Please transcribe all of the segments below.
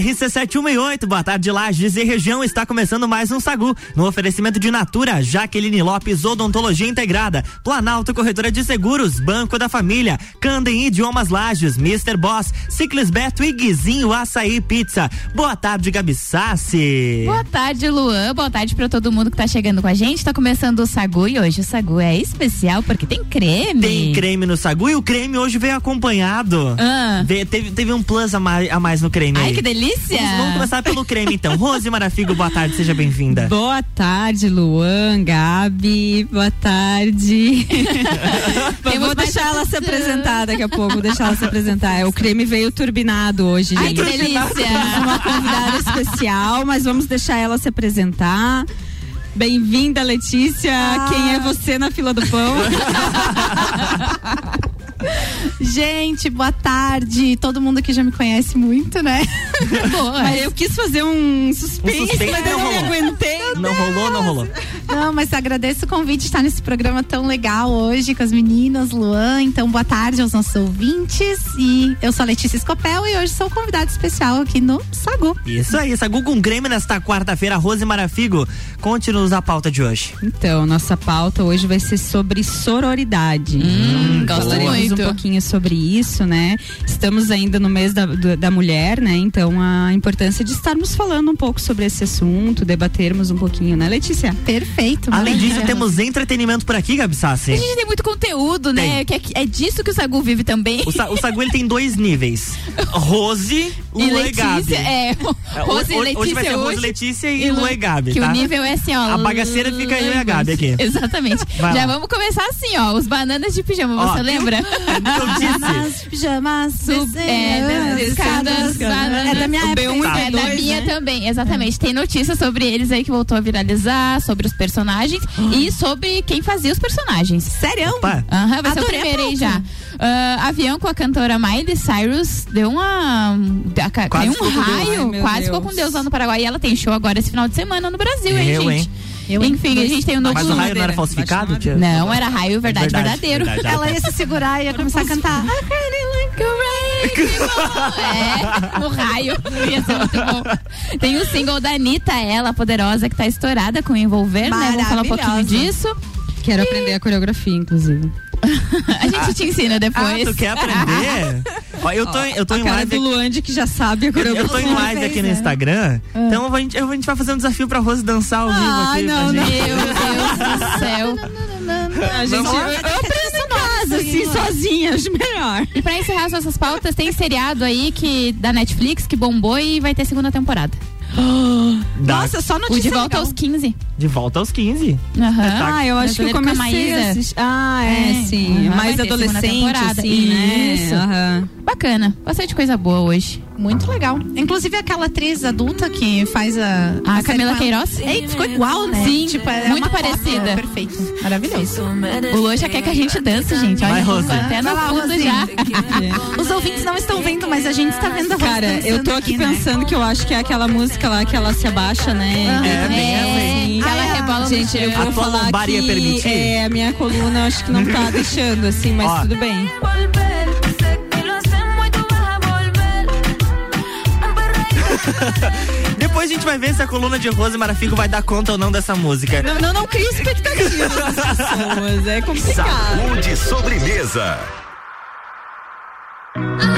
RC718, boa tarde, Lages e região. Está começando mais um Sagu. No oferecimento de Natura, Jaqueline Lopes, Odontologia Integrada, Planalto Corretora de Seguros, Banco da Família, Candem Idiomas Lages, Mr. Boss, Ciclis Beto e Guizinho Açaí Pizza. Boa tarde, Gabi Sassi. Boa tarde, Luan. Boa tarde para todo mundo que tá chegando com a gente. Tá começando o Sagu e hoje o Sagu é especial porque tem creme. Tem creme no Sagu e o creme hoje veio acompanhado. Ah. Ve- teve, teve um plus a mais, a mais no creme Ai, aí. que delícia. Vamos, vamos começar pelo creme então. Rose Marafigo, boa tarde, seja bem-vinda. Boa tarde, Luan, Gabi, boa tarde. Temos vou deixar ela se apresentar daqui a pouco, vou deixar ela se apresentar. É, O creme veio turbinado hoje, Ai, gente. que delícia. Temos uma convidada especial, mas vamos deixar ela se apresentar. Bem-vinda, Letícia. Quem é você na fila do pão? Gente, boa tarde. Todo mundo aqui já me conhece muito, né? Boa. Mas eu quis fazer um suspense, Um suspense mas eu não não me rolou. aguentei. Não rolou, não rolou. Não, mas agradeço o convite de estar nesse programa tão legal hoje com as meninas, Luan. Então, boa tarde aos nossos ouvintes. E eu sou a Letícia Escopel e hoje sou convidada especial aqui no Sagu. Isso aí, Sagu com creme nesta quarta-feira. Rose Marafigo, conte-nos a pauta de hoje. Então, nossa pauta hoje vai ser sobre sororidade. Hum, gosto falaremos muito. um pouquinho sobre isso, né? Estamos ainda no mês da, da mulher, né? Então, a importância de estarmos falando um pouco sobre esse assunto, debatermos um pouquinho, né, Letícia? Perfeito. Além disso, temos entretenimento por aqui, Gabi Sassi. A gente tem muito conteúdo, né? Que é, é disso que o Sagu vive também. O, Sa- o Sagu ele tem dois níveis: Rose, E Lu e Gabi. Letícia, é. É, Rose e hoje, Letícia hoje vai ser Rose, hoje. Letícia e, Lu e Gabi, Que tá? o nível é assim, ó. A bagaceira fica eu e a Gabi aqui. Exatamente. Vai Já lá. vamos começar assim, ó. Os bananas de pijama, Ó, você lembra? Eu disse. Pijamas, pijamas, Sub- é, das escadas, bananas. É da minha O época. B1. É da B2, minha né? também, exatamente. Tem notícias sobre eles aí que voltou a viralizar, sobre os personagens e sobre quem fazia os personagens. Sério? Aham, vai ser o primeiro aí já. Ah, avião com a cantora Miley Cyrus deu uma. Quase ficou um raio, Ai, quase Deus. ficou com Deus lá no Paraguai. E ela tem show agora esse final de semana no Brasil, hein, Eu, gente? hein? Eu? Enfim, a gente tem o novo. Mas o raio não era falsificado? Tia? Não, era raio verdade, Verdade, verdadeiro. verdade. Ela ia se segurar e ia começar a cantar. I kinda like É, no raio. Ia ser muito bom. Tem o single da Anitta, ela, poderosa, que tá estourada com Envolver, né? Vamos falar um pouquinho disso. Quero aprender a coreografia, inclusive. A gente te ensina Ah, depois. tu quer aprender? Ó, eu tô, eu tô a em cara live. do Luande que já sabe a Eu coreografia. tô em live aqui no Instagram, Ah. então a gente, a gente vai fazer um desafio pra Rose dançar ao vivo Ah, aqui. não, não. Meu Deus do céu. A gente, Vamos eu, lá? eu aprendo em casa, assim, sozinha, acho melhor. E pra encerrar as nossas pautas, tem seriado aí que, da Netflix que bombou e vai ter segunda temporada. Dá Nossa, só O notícia De Volta legal. aos 15. de volta aos 15. Aham. Ah, eu acho que eu com a comecei a assistir. Ah, é, É, sim. vai Mais adolescente, temporada. assim, né? Isso. Aham. Bacana. Bastante coisa boa hoje. Muito legal. Inclusive aquela atriz adulta que faz a. A série Camila. Queiroz? É, ficou igual, né? Sim, tipo, é muito parecida. Perfeito. Maravilhoso. O Lô já quer que a gente dance, gente. Olha, Vai, Rose. até lá, fundo já. Os ouvintes não estão vendo, mas a gente está vendo a Rose Cara, eu tô dançando aqui né? pensando que eu acho que é aquela música lá que ela se abaixa, né? É, bem que ela Ah, é. rebola Gente, eu vou A falar que permitir? é, a minha coluna eu acho que não tá deixando, assim, mas Ó. tudo bem. Depois a gente vai ver se a coluna de Rose Marafigo vai dar conta ou não dessa música. Não, não, não cria expectativa das pessoas, é complicado. Saúde sobremesa. Se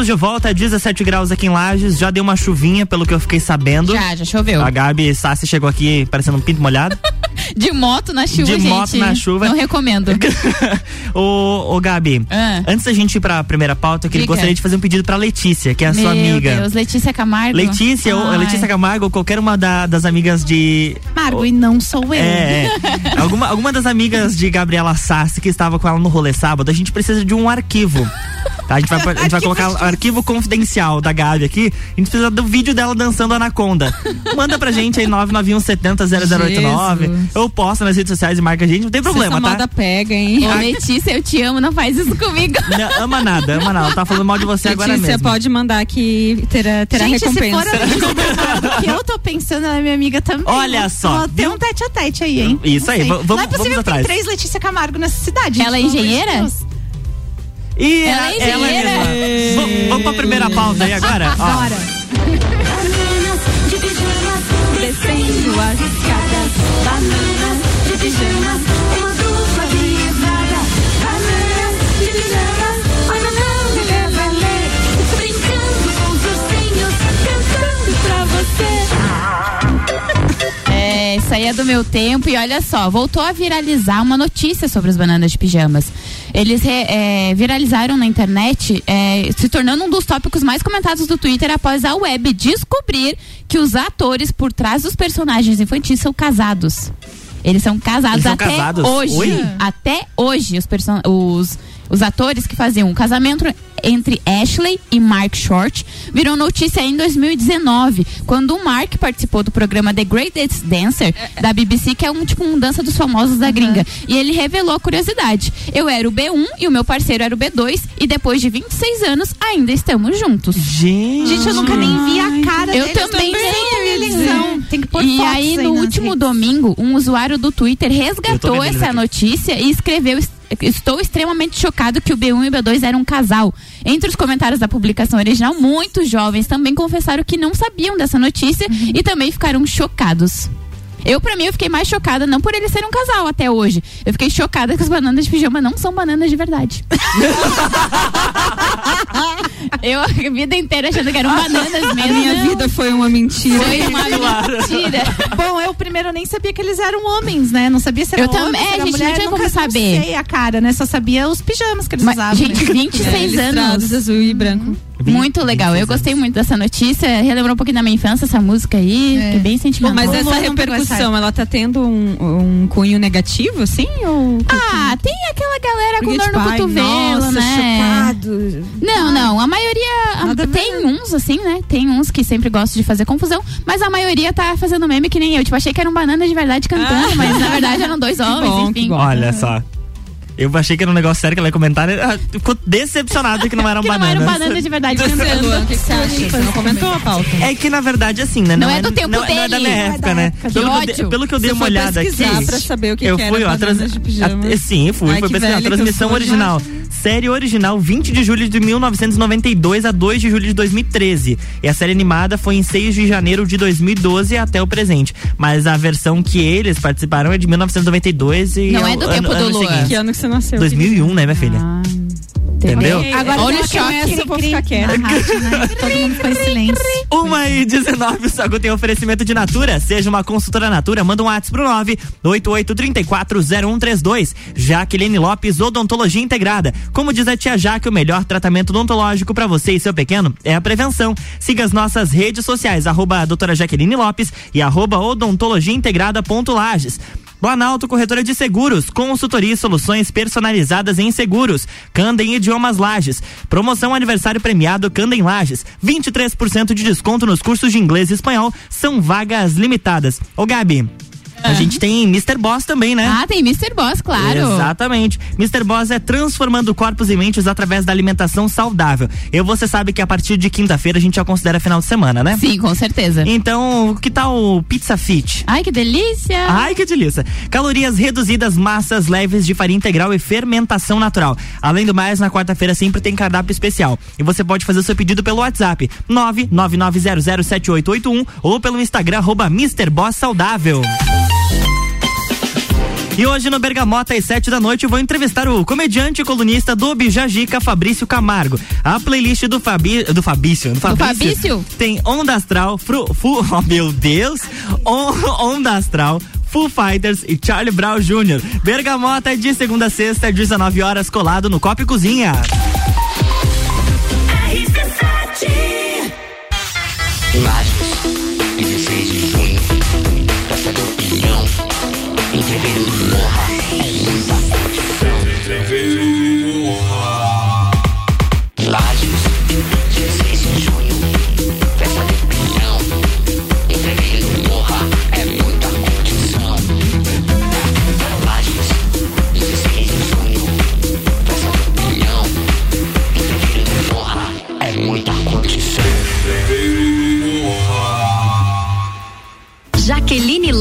estamos de volta, 17 graus aqui em Lages. Já deu uma chuvinha, pelo que eu fiquei sabendo. Já, já choveu. A Gabi Sassi chegou aqui parecendo um pinto molhado. De moto na chuva, De gente. moto na chuva. Não recomendo. ô, ô, Gabi, Ah. antes da gente ir pra primeira pauta, eu gostaria de fazer um pedido pra Letícia, que é a sua Meu amiga. Deus, Letícia Camargo. Letícia, ou. Letícia Camargo, ou qualquer uma da- das amigas de. Margo, e não sou eu. É, é. alguma, alguma das amigas de Gabriela Sassi que estava com ela no rolê sábado, a gente precisa de um arquivo. Tá? A gente vai, a gente vai colocar o arquivo confidencial da Gabi aqui. A gente precisa do vídeo dela dançando Anaconda. Manda pra gente aí 991 70 0089. Jesus. Eu posto nas redes sociais e marca a gente, não tem problema, Essa tá? moda pega, hein? Ô, Letícia, eu te amo, não faz isso comigo. Não, ama nada, ama nada. Ela tá falando mal de você agora Letícia, mesmo. pode mandar que terá, terá Gente, se for recompensa. a Letícia que eu tô pensando, ela é minha amiga também. Olha só, viu? um tete a tete aí, hein? Isso aí, Não sei. v- vamos- Não é possível vamos que atrás. tem três Letícia Camargo nessa cidade. Ela é engenheira? E Ela é ela engenheira. mesma. Vamos- Vamos pra primeira pauta aí agora? Bora. Descendo as escadas, bananas de pijamas, uma dupla de estrada. Bananas de pijamas, olha não me leva a ler. Brincando com os ursinhos, cantando pra você. É, isso aí é do meu tempo e olha só, voltou a viralizar uma notícia sobre os bananas de pijamas. Eles é, viralizaram na internet, é, se tornando um dos tópicos mais comentados do Twitter após a web descobrir que os atores por trás dos personagens infantis são casados. Eles são casados Eles são até casados? hoje. Oi? Até hoje, os, person- os, os atores que faziam um casamento entre Ashley e Mark Short virou notícia em 2019, quando o Mark participou do programa The Greatest Dancer da BBC, que é um tipo um dança dos famosos da gringa. E ele revelou a curiosidade. Eu era o B1 e o meu parceiro era o B2 e depois de 26 anos ainda estamos juntos. Gente. Gente, eu nunca nem vi a cara Eu também nem. Tem que pôr E aí, aí no último redes. domingo, um usuário do Twitter resgatou essa notícia e escreveu: "Es- Estou extremamente chocado que o B1 e o B2 eram um casal. Entre os comentários da publicação original, muitos jovens também confessaram que não sabiam dessa notícia Uhum. e também ficaram chocados. Eu, pra mim, eu fiquei mais chocada, não por eles serem um casal até hoje. Eu fiquei chocada que as bananas de pijama não são bananas de verdade. eu a vida inteira achando que eram bananas A mesmo. minha Não. vida foi uma mentira. Foi uma mentira. Bom, eu primeiro nem sabia que eles eram homens, né? Não sabia se era Eu homem, também, se é, era gente, não mulher. tinha nunca como saber. Não sei a cara, né? Só sabia os pijamas que eles Mas, usavam. gente, né? 26 listrados, anos. azul e branco. Muito legal. Eu gostei muito dessa notícia. Relembrou um pouquinho da minha infância essa música aí. É. que é bem sentimental. Mas essa repercussão, ela tá tendo um, um cunho negativo, assim? Ou... Ah, tem aquela galera com Porque, dor tipo, no ai, cotovelo, nossa, né? chocado. Não, não. A maioria. a- Nada tem uns, assim, né? Tem uns que sempre gostam de fazer confusão. Mas a maioria tá fazendo meme que nem eu. Tipo, achei que eram bananas de verdade cantando, Ah. mas na verdade eram dois homens, bom, enfim. bom. Olha só. Eu achei que era um negócio sério que ela ia comentar. ah, Ficou decepcionado que não eram Que não bananas. eram bananas de verdade cantando. o que, que você acha? Você não comentou a pauta? É que na verdade, assim, né? Não é do tempo não, Não é da dele. minha Não é época, da né? época. Pelo, Que que eu, pelo que eu dei Você uma foi olhada aqui. pra saber o que eu que fui, era ó, a trans- bananas de pijama. a- sim, fui. Ai, foi que pesquisar. eu Transmissão sou original. Série original, 20 de julho de 1992 a 2 de julho de 2013. E a série animada foi em 6 de janeiro de 2012 até o presente. Mas a versão que eles participaram é de 1992 e. Não é é do tempo do ano Luan. Que ano que você nasceu? 2001, né, minha filha? Ah, Entendeu? Agora Olha o choque. eu vou ficar quieta. né? Todo mundo ficou em silêncio. Uma e 19, o Sagu tem oferecimento de Natura. Seja uma consultora Natura, manda um WhatsApp pro 988340132. Jaqueline Lopes, Odontologia Integrada. Como diz a tia Jaque, o melhor tratamento odontológico para você e seu pequeno é a prevenção. Siga as nossas redes sociais, arroba doutora Jaqueline Lopes e arroba odontologia integrada ponto Lages. Planalto Corretora de Seguros, consultoria e soluções personalizadas em seguros. Candem Idiomas Lages. Promoção aniversário premiado Candem Lages. 23% de desconto nos cursos de inglês e espanhol. São vagas limitadas. Ô Gabi, a gente tem Mr. Boss também, né? Ah, tem Mr. Boss, claro. Exatamente. Mr. Boss é transformando corpos e mentes através da alimentação saudável. E você sabe que a partir de quinta-feira a gente já considera final de semana, né? Sim, com certeza. Então, que tal o Pizza Fit? Ai, que delícia. Ai, que delícia. Calorias reduzidas, massas leves de farinha integral e fermentação natural. Além do mais, na quarta-feira sempre tem cardápio especial. E você pode fazer o seu pedido pelo WhatsApp 999007881 ou pelo Instagram arroba Mr. Boss Saudável. E hoje no Bergamota, às sete da noite, eu vou entrevistar o comediante e colunista do Bijajica, Fabrício Camargo. A playlist do, Fabi, do Fabício, do Fabrício, Fabício? tem Onda Astral, fru, fu, oh meu Deus, On, Onda Astral, Foo Fighters e Charlie Brown Jr. Bergamota de segunda a sexta, 19 horas, colado no Copa e Cozinha. Imagens, 16 de junho, do Pinhão, entreveiro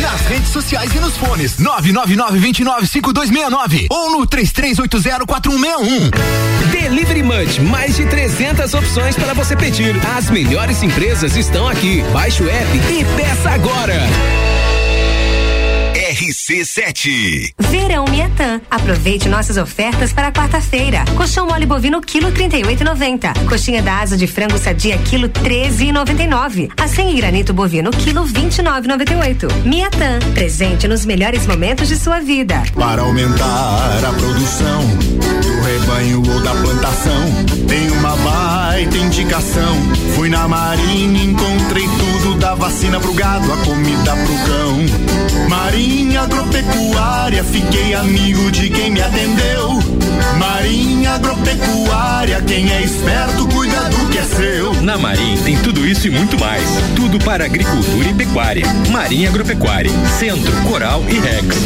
Nas redes sociais e nos fones 999-295269 ou no 33804161. Delivery Munch, mais de 300 opções para você pedir. As melhores empresas estão aqui. Baixe o app e peça agora. RC7. Verão Miatã. Aproveite nossas ofertas para quarta-feira. Colchão mole bovino quilo 38,90. Coxinha da asa de frango sadia quilo 13,99. Acém e granito bovino quilo 29,98. Miatã. Presente nos melhores momentos de sua vida. Para aumentar a produção do rebanho ou da plantação, tem uma baita indicação. Fui na Marinha, encontrei tudo da vacina pro gado, a comida pro cão. Marinha Agropecuária, fiquei amigo de quem me atendeu. Marinha Agropecuária, quem é esperto cuida do que é seu. Na Marim tem tudo isso e muito mais. Tudo para agricultura e pecuária. Marinha Agropecuária, Centro, Coral e Rex.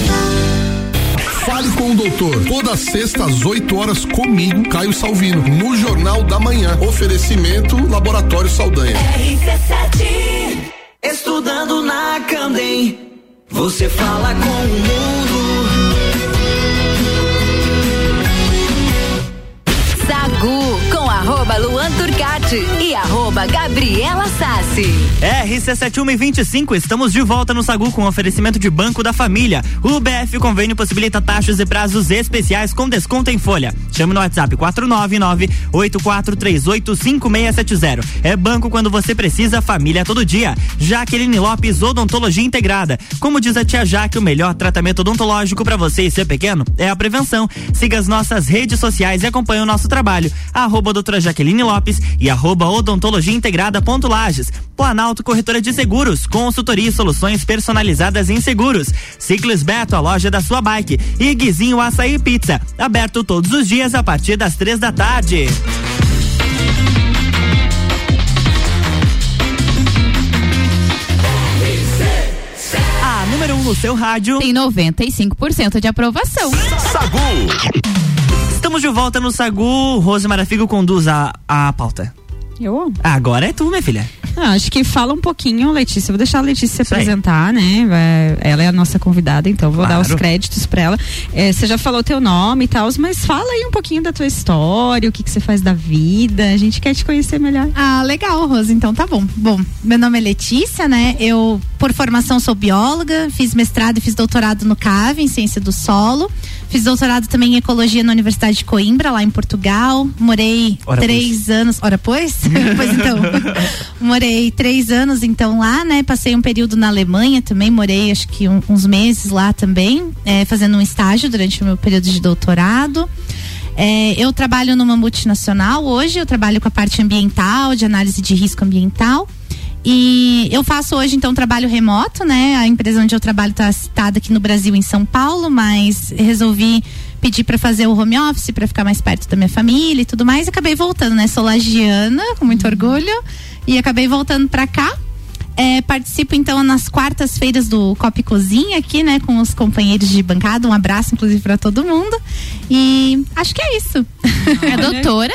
Fale com o doutor. Toda sexta às 8 horas comigo, Caio Salvino, no Jornal da Manhã. Oferecimento Laboratório Saldanha. RC7. Estudando na Candem. Você fala com o mundo. Arroba Luan Turcati e arroba Gabriela Sassi. RC7125, estamos de volta no Sagu com oferecimento de Banco da Família. O BF Convênio possibilita taxas e prazos especiais com desconto em folha. Chame no WhatsApp 499-8438-5670. É banco quando você precisa, família todo dia. Jaqueline Lopes, Odontologia Integrada. Como diz a tia Jaque, o melhor tratamento odontológico para você e ser pequeno é a prevenção. Siga as nossas redes sociais e acompanhe o nosso trabalho. Arroba doutora Jaqueline Lopes e arroba odontologia integrada ponto Lages. Planalto Corretora de Seguros, consultoria e soluções personalizadas em seguros. Ciclis Beto, a loja da sua bike. E Guizinho Açaí Pizza, aberto todos os dias a partir das três da tarde. Número 1 um no seu rádio. Tem 95% de aprovação. Sagu. Estamos de volta no Sagu. Rose Marafigo conduz a, a pauta. Eu? Agora é tu, minha filha. Ah, acho que fala um pouquinho, Letícia. Vou deixar a Letícia se apresentar, né? Vai- Ela é a nossa convidada, então vou dar os Claro. créditos pra ela. É, você já falou teu nome e tal, mas fala aí um pouquinho da tua história, o que, que você faz da vida. A gente quer te conhecer melhor. Ah, legal, Rose. Então tá bom. Bom, meu nome é Letícia, né? Eu, por formação, sou bióloga, fiz mestrado e fiz doutorado no CAV, em ciência do solo. Fiz doutorado também em ecologia na Universidade de Coimbra, lá em Portugal. Morei Ora, três anos. Ora, pois? pois então. morei três anos, então, lá, né? Passei um período na Alemanha também, morei acho que um- uns meses lá também, eh, fazendo um estágio durante o meu período de doutorado. É, eu trabalho numa multinacional hoje, eu trabalho com a parte ambiental, de análise de risco ambiental. E eu faço hoje, então, trabalho remoto, né? A empresa onde eu trabalho está citada aqui no Brasil, em São Paulo, mas resolvi pedir para fazer o home office para ficar mais perto da minha família e tudo mais. E acabei voltando, né? Sou lagiana, com muito orgulho, e acabei voltando para cá. É, participo então nas quartas-feiras do Cop Cozinha aqui, né, com os companheiros de bancada. Um abraço, inclusive, para todo mundo. E acho que é isso. É doutora?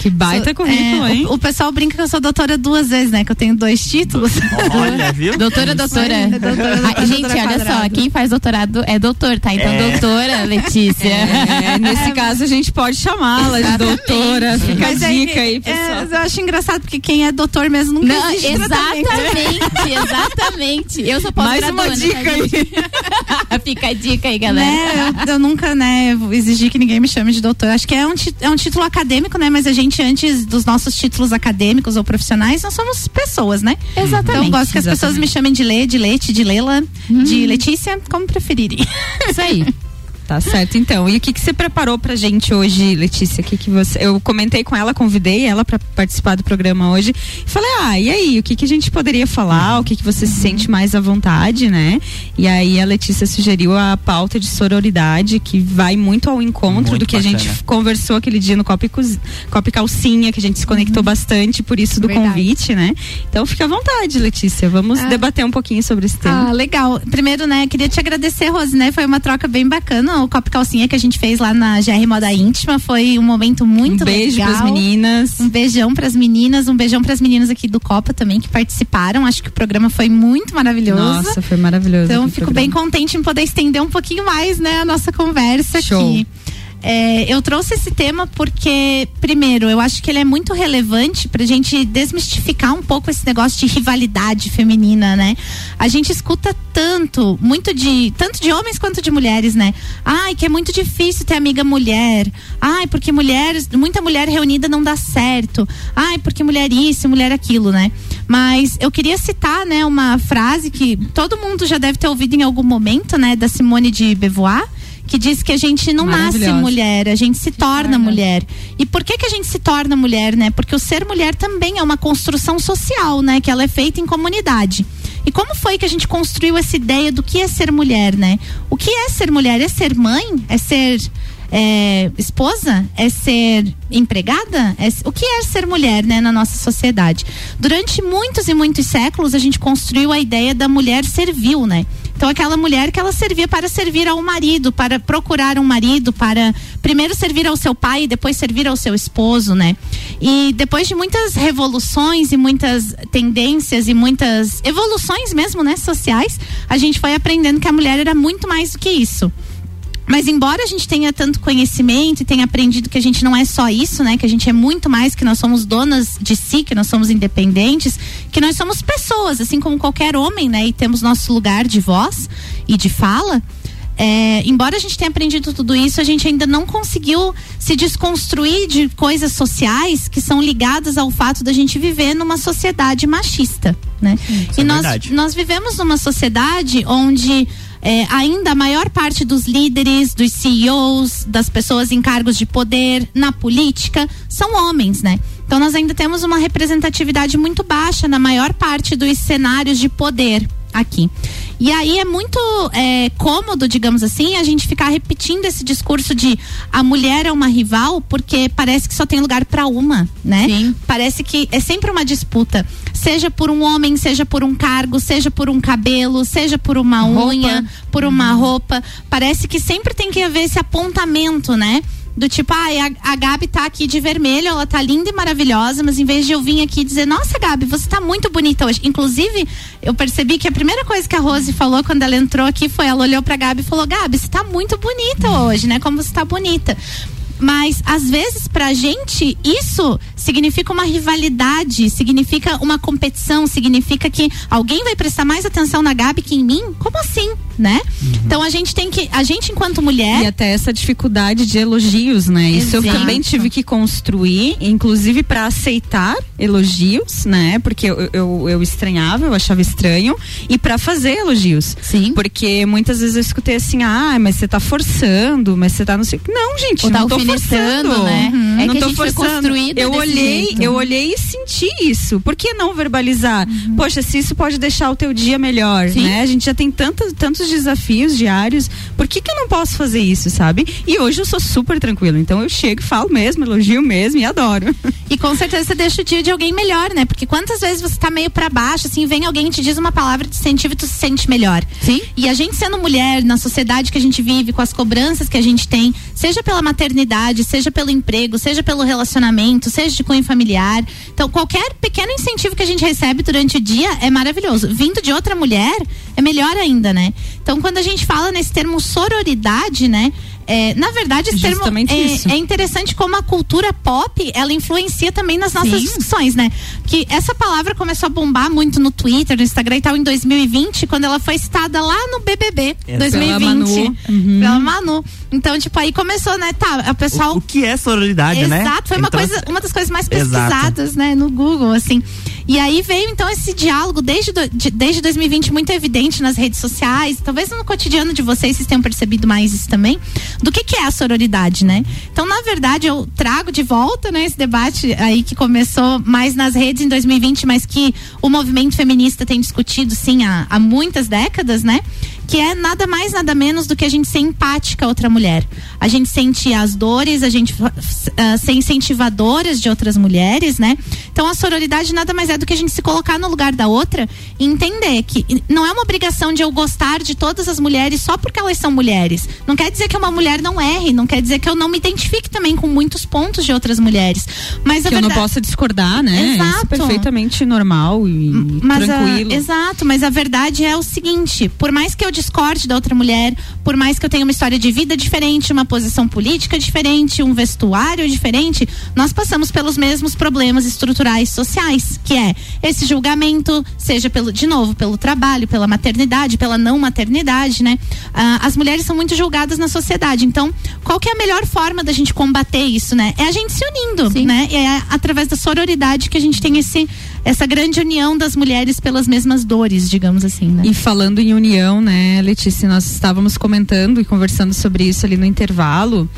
Que baita currículo, é, hein? O, o pessoal brinca que eu sou doutora duas vezes, né? Que eu tenho dois títulos. Olha, viu? Doutora, doutora. É, doutora, doutora, Ah, gente, doutora olha só, quadrado. quem faz doutorado é doutor, tá? Então, É. doutora Letícia. É, nesse caso a gente pode chamá-la de doutora. Fica a Mas dica é- aí, é, pessoal. eu acho engraçado porque quem é doutor mesmo nunca Não, existe tratamento. exatamente, exatamente. Eu sou Mais uma pós-graduanda. dica tá, gente? Fica a dica aí, galera. Né, eu, eu nunca, né, vou exigir que ninguém me chame de doutor. Acho que é um, ti- é um título acadêmico, né? Mas a gente, antes dos nossos títulos acadêmicos ou profissionais, nós somos pessoas, né? Exatamente. Então, eu gosto que as pessoas me chamem de Lê, de Leite, de Lela, de Letícia, como preferirem. Isso aí. Tá certo, então. E o que, que você preparou pra gente hoje, Letícia? O que, que você. Eu comentei com ela, convidei ela pra participar do programa hoje. E falei, ah, e aí, o que, que a gente poderia falar? O que, que você se sente mais à vontade, né? E aí a Letícia sugeriu a pauta de sororidade, que vai muito ao encontro Muito do que a gente bacana. conversou aquele dia no Copa, e Calcinha, que a gente se conectou bastante, por isso do Verdade. convite, né? Então fica à vontade, Letícia. Vamos Ah. debater um pouquinho sobre esse tema. Ah, legal. Primeiro, né, queria te agradecer, Rose, né? Foi uma troca bem bacana. O Copo Calcinha que a gente fez lá na GR Moda Íntima foi um momento muito Um beijo legal. pras meninas. Um beijão pras meninas, um beijão pras meninas aqui do Copa também que participaram. Acho que o programa foi muito maravilhoso. Nossa, foi maravilhoso. Então, fico programa. bem contente em poder estender um pouquinho mais, né, a nossa conversa Show. aqui. É, eu trouxe esse tema porque, primeiro, eu acho que ele é muito relevante pra gente desmistificar um pouco esse negócio de rivalidade feminina, né? A gente escuta tanto, muito de, tanto de homens quanto de mulheres, né? Ai, que é muito difícil ter amiga mulher. Ai, porque mulheres, muita mulher reunida não dá certo. Ai, porque mulher isso, mulher aquilo, né? Mas eu queria citar, né, uma frase que todo mundo já deve ter ouvido em algum momento, né, da Simone de Beauvoir, que diz que a gente não nasce mulher, a gente se, torna, mulher. E por que que a gente se torna mulher, né? Porque o ser mulher também é uma construção social, né? Que ela é feita em comunidade. E como foi que a gente construiu essa ideia do que é ser mulher, né? O que é ser mulher? É ser mãe? É ser é, esposa? É ser empregada? É- o que é ser mulher, né, na nossa sociedade? Durante muitos e muitos séculos, a gente construiu a ideia da mulher servil, né? Então, aquela mulher que ela servia para servir ao marido, para procurar um marido, para primeiro servir ao seu pai e depois servir ao seu esposo, né? E depois de muitas revoluções e muitas tendências e muitas evoluções mesmo, né, sociais, a gente foi aprendendo que a mulher era muito mais do que isso. Mas embora a gente tenha tanto conhecimento e tenha aprendido que a gente não é só isso, né? Que a gente é muito mais, que nós somos donas de si, que nós somos independentes, que nós somos pessoas, assim como qualquer homem, né? E temos nosso lugar de voz e de fala. É, embora a gente tenha aprendido tudo isso, a gente ainda não conseguiu se desconstruir de coisas sociais que são ligadas ao fato da gente viver numa sociedade machista, né? Isso e é nós, verdade. nós vivemos numa sociedade onde é, ainda a maior parte dos líderes, dos CEOs, das pessoas em cargos de poder na política são homens, né? Então nós ainda temos uma representatividade muito baixa na maior parte dos cenários de poder aqui. E aí é muito é, cômodo, digamos assim, a gente ficar repetindo esse discurso de a mulher é uma rival, porque parece que só tem lugar para uma, né? Parece que é sempre uma disputa, seja por um homem, seja por um cargo, seja por um cabelo, seja por uma Roupa. unha, por uma roupa. Parece que sempre tem que haver esse apontamento, né? Do tipo, ah, a, a Gabi tá aqui de vermelho, ela tá linda e maravilhosa, mas em vez de eu vir aqui dizer, nossa, Gabi, você tá muito bonita hoje. Inclusive, eu percebi que a primeira coisa que a Rose falou quando ela entrou aqui foi, ela olhou pra Gabi e falou, Gabi, você tá muito bonita hoje, né? Como você tá bonita. Mas às vezes pra gente isso significa uma rivalidade, significa uma competição, significa que alguém vai prestar mais atenção na Gabi que em mim? Como assim, né? Então a gente tem que, a gente enquanto mulher E até essa dificuldade de elogios, né? Isso eu também tive que construir, inclusive para aceitar elogios, né? Porque eu, eu, eu estranhava, eu achava estranho, e para fazer elogios. Sim. Porque muitas vezes eu escutei assim, ah, mas você tá forçando, mas você tá não sei. Não, gente, Ou tá não tô alfinetando, forçando. né? Uhum. É não que a tô gente foi forçando. Eu desse olhei, jeito. eu olhei e senti isso. Por que não verbalizar? Uhum. Poxa, se isso pode deixar o teu dia melhor, Sim. né? A gente já tem tantos, tantos desafios diários. Por que, que eu não posso fazer isso, sabe? E hoje eu sou super tranquila. Então eu chego e falo mesmo, elogio mesmo e adoro. E com certeza você deixa o dia de alguém melhor, né? Porque quantas vezes você tá meio pra baixo, assim, vem alguém e te diz uma palavra de incentivo e tu se sente melhor. Sim. E a gente sendo mulher, na sociedade que a gente vive, com as cobranças que a gente tem, seja pela maternidade, seja pelo emprego, seja pelo relacionamento, seja de cunho familiar. Então, qualquer pequeno incentivo que a gente recebe durante o dia é maravilhoso. Vindo de outra mulher, é melhor ainda, né? Então, quando a gente fala nesse termo sororidade, né? é, na verdade, esse termo é, é interessante como a cultura pop ela influencia também nas nossas Sim. discussões, né? Que essa palavra começou a bombar muito no Twitter, no Instagram e tal em 2020, quando ela foi citada lá no BBB Exato. 2020. Pela Manu. Uhum. Pela Manu. Então, tipo, aí começou, né? Tá, o pessoal O, o que é sororidade, né? Exato, foi uma Então, coisa, uma das coisas mais Exato. pesquisadas, né, no Google, assim. E aí veio então esse diálogo desde, do- de- desde 2020 muito evidente nas redes sociais, talvez no cotidiano de vocês vocês tenham percebido mais isso também, do que que é a sororidade, né? Então, na verdade, eu trago de volta, né, esse debate aí que começou mais nas redes em 2020, mas que o movimento feminista tem discutido, sim, há, há muitas décadas, né? Que é nada mais, nada menos do que a gente ser empática a outra mulher. A gente sentir as dores, a gente ah, ser incentivadoras de outras mulheres, né? Então a sororidade nada mais é do que a gente se colocar no lugar da outra e entender que não é uma obrigação de eu gostar de todas as mulheres só porque elas são mulheres. Não quer dizer que uma mulher não erre, não quer dizer que eu não me identifique também com muitos pontos de outras mulheres. Mas a que eu não verdade- possa discordar, né? Exato. Isso é perfeitamente normal e mas a- tranquilo. exato, mas a verdade é o seguinte: por mais que eu discorde da outra mulher, por mais que eu tenha uma história de vida diferente, uma posição política diferente, um vestuário diferente, nós passamos pelos mesmos problemas estruturais sociais, que é esse julgamento, seja pelo, de novo, pelo trabalho, pela maternidade, pela não maternidade, né? Ah, as mulheres são muito julgadas na sociedade. Então, qual que é a melhor forma da gente combater isso, né? É a gente se unindo, né? E é através da sororidade que a gente tem esse essa grande união das mulheres pelas mesmas dores, digamos assim, né? E falando em união, né, Letícia, nós estávamos comentando e conversando sobre isso ali no intervalo.